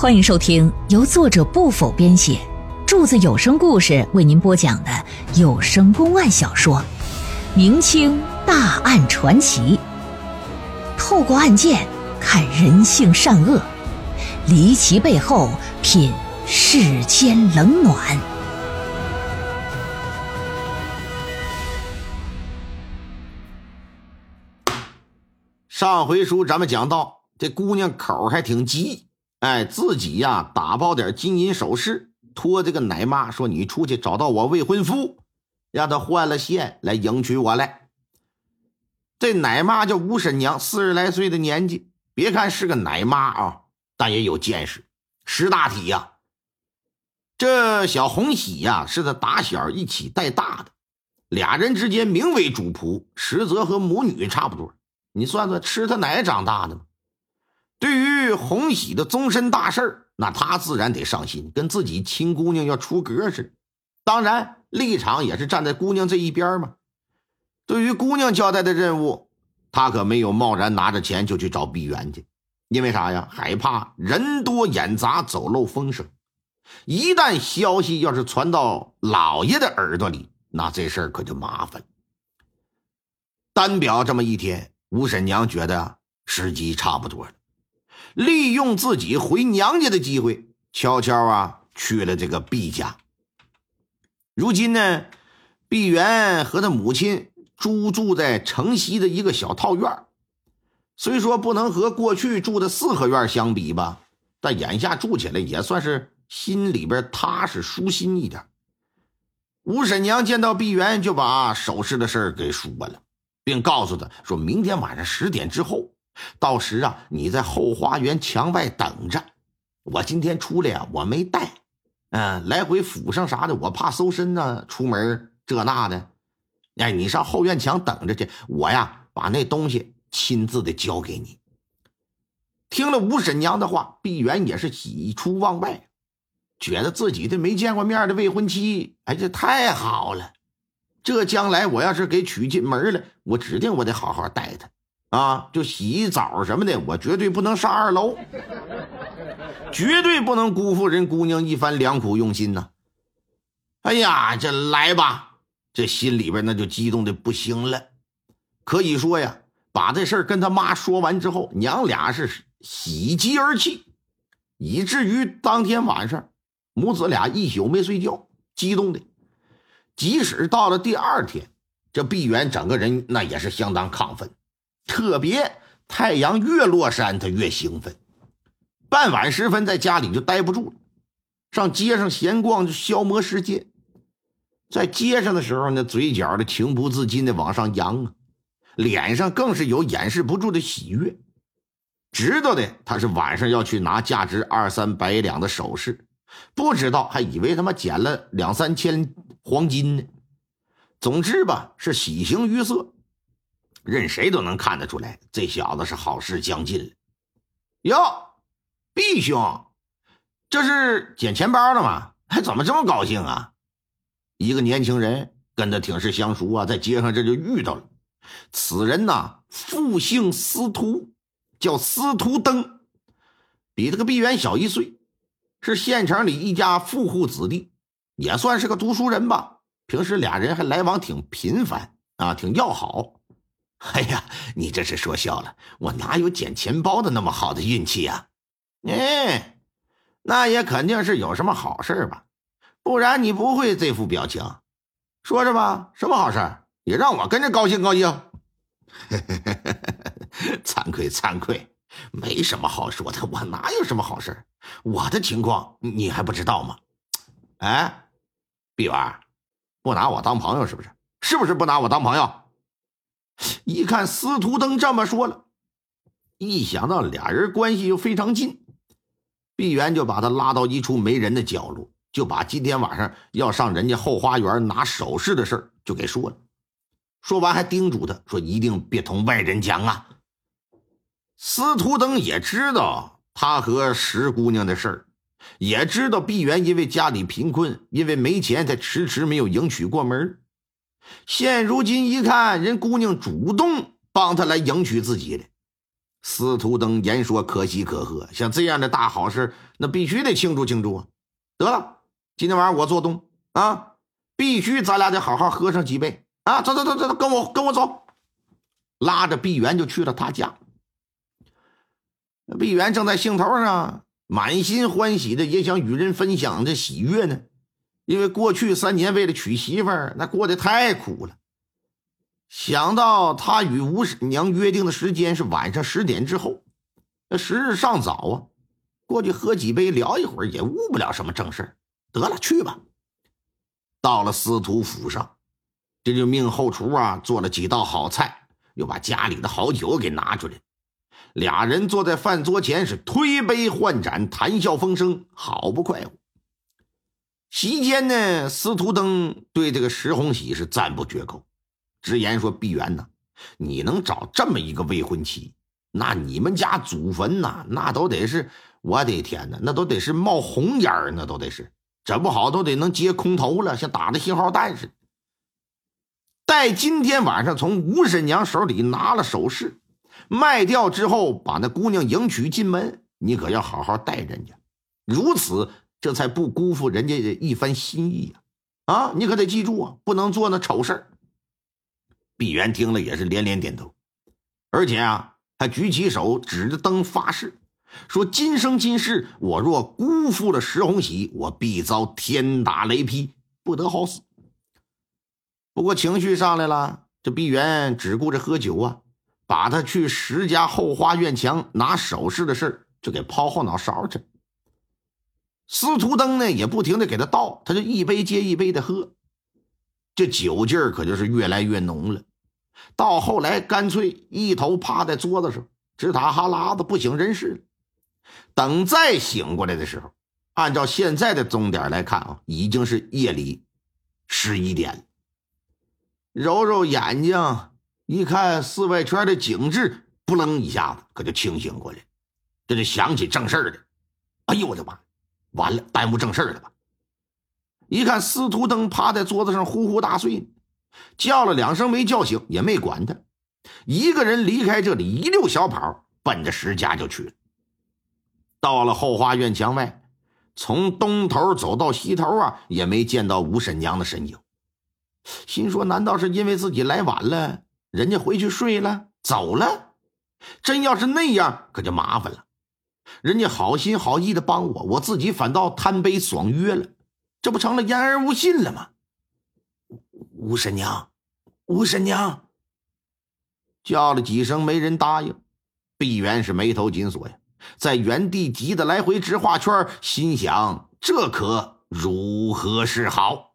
欢迎收听由作者不否编写，柱子有声故事为您播讲的有声公案小说《明清大案传奇》，透过案件看人性善恶，离奇背后品世间冷暖。上回书咱们讲到，这姑娘口还挺急，哎，自己呀打包点金银首饰，托这个奶妈说：“你出去找到我未婚夫，让他换了线来迎娶我来。”这奶妈叫吴婶娘，四十来岁的年纪，别看是个奶妈啊，但也有见识，识大体呀。这小红喜呀，是他打小一起带大的，俩人之间名为主仆，实则和母女差不多。你算算，吃他奶长大的吗？对于红喜的终身大事那他自然得上心，跟自己亲姑娘要出格似的。当然，立场也是站在姑娘这一边嘛。对于姑娘交代的任务，他可没有贸然拿着钱就去找碧媛去，因为啥呀？害怕人多眼杂，走漏风声。一旦消息要是传到老爷的耳朵里，那这事儿可就麻烦。单表这么一天。吴婶娘觉得时机差不多了，利用自己回娘家的机会，悄悄啊去了这个毕家。如今呢，毕媛和他母亲租住在城西的一个小套院虽说不能和过去住的四合院相比吧，但眼下住起来也算是心里边踏实舒心一点。吴婶娘见到毕媛，就把首饰的事给说了。并告诉他说：“明天晚上十点之后，到时啊，你在后花园墙外等着。我今天出来啊，我没带，嗯，来回府上啥的，我怕搜身呢，出门这那的。哎，你上后院墙等着去，我呀，把那东西亲自的交给你。”听了吴婶娘的话，碧媛也是喜出望外，觉得自己的没见过面的未婚妻，哎，这太好了。这将来我要是给娶进门了，我指定我得好好待她，啊，就洗澡什么的，我绝对不能上二楼，绝对不能辜负人姑娘一番良苦用心呐！哎呀，这来吧，这心里边那就激动的不行了。可以说呀，把这事儿跟他妈说完之后，娘俩是喜极而泣，以至于当天晚上母子俩一宿没睡觉，激动的。即使到了第二天，这碧媛整个人那也是相当亢奋，特别太阳越落山，他越兴奋。傍晚时分，在家里就待不住了，上街上闲逛，就消磨时间。在街上的时候，那嘴角的情不自禁的往上扬啊，脸上更是有掩饰不住的喜悦。知道的他是晚上要去拿价值二三百两的首饰，不知道还以为他妈捡了两三千。黄金呢？总之吧，是喜形于色，任谁都能看得出来，这小子是好事将近了。哟，毕兄，这是捡钱包了吗？还怎么这么高兴啊？一个年轻人跟他挺是相熟啊，在街上这就遇到了。此人呐，复姓司徒，叫司徒登，比这个毕元小一岁，是县城里一家富户子弟。也算是个读书人吧，平时俩人还来往挺频繁啊，挺要好。哎呀，你这是说笑了，我哪有捡钱包的那么好的运气呀？哎，那也肯定是有什么好事吧，不然你不会这副表情。说着吧，什么好事也让我跟着高兴高兴。惭愧惭愧，没什么好说的，我哪有什么好事我的情况你还不知道吗？哎。碧婉，不拿我当朋友是不是？是不是不拿我当朋友？一看司徒登这么说了，一想到俩人关系又非常近，碧媛就把他拉到一处没人的角落，就把今天晚上要上人家后花园拿首饰的事就给说了。说完还叮嘱他说：“一定别同外人讲啊。”司徒登也知道他和石姑娘的事儿。也知道碧媛因为家里贫困，因为没钱，才迟迟没有迎娶过门。现如今一看，人姑娘主动帮他来迎娶自己了，司徒登言说可喜可贺，像这样的大好事，那必须得庆祝庆祝啊！得了，今天晚上我做东啊，必须咱俩得好好喝上几杯啊！走走走走，跟我跟我走，拉着碧媛就去了他家。碧媛正在兴头上，满心欢喜的也想与人分享这喜悦呢，因为过去三年为了娶媳妇儿，那过得太苦了。想到他与吴婶娘约定的时间是晚上十点之后，那时日尚早啊，过去喝几杯聊一会儿也误不了什么正事得了，去吧。到了司徒府上，这就命后厨啊做了几道好菜，又把家里的好酒给拿出来。俩人坐在饭桌前是推杯换盏，谈笑风生，好不快活。席间呢，司徒登对这个石红喜是赞不绝口。直言说：“碧媛呐，你能找这么一个未婚妻，那你们家祖坟呐，那都得是我的天哪，那都得是冒红烟那都得是，整不好都得能接空投了，像打的信号弹似的。待今天晚上从吴婶娘手里拿了首饰，卖掉之后，把那姑娘迎娶进门，你可要好好待人家，如此这才不辜负人家一番心意呀！啊，你可得记住啊，不能做那丑事儿。”碧媛听了也是连连点头，而且啊，还举起手指着灯发誓，说：“今生今世，我若辜负了石红喜，我必遭天打雷劈，不得好死。”不过情绪上来了，这碧媛只顾着喝酒啊，把他去石家后花院墙拿首饰的事就给抛后脑勺去。司徒登呢也不停的给他倒，他就一杯接一杯的喝，这酒劲儿可就是越来越浓了。到后来，干脆一头趴在桌子上，直打哈喇子，不省人事了。等再醒过来的时候，按照现在的钟点来看啊，已经是夜里十一点了。揉揉眼睛，一看四外圈的景致，扑棱一下子可就清醒过来，这就想起正事儿了。哎呦我的妈！完了，耽误正事了吧？一看司徒登趴在桌子上呼呼大睡。叫了两声没叫醒，也没管他，一个人离开这里，一溜小跑，奔着石家就去了。到了后花院墙外，从东头走到西头啊，也没见到吴婶娘的身影。心说：难道是因为自己来晚了，人家回去睡了，走了？真要是那样，可就麻烦了。人家好心好意的帮我，我自己反倒贪杯爽约了，这不成了言而无信了吗？吴婶娘，吴婶娘，叫了几声，没人答应。碧媛是眉头紧锁呀，在原地急得来回直画圈，心想：这可如何是好？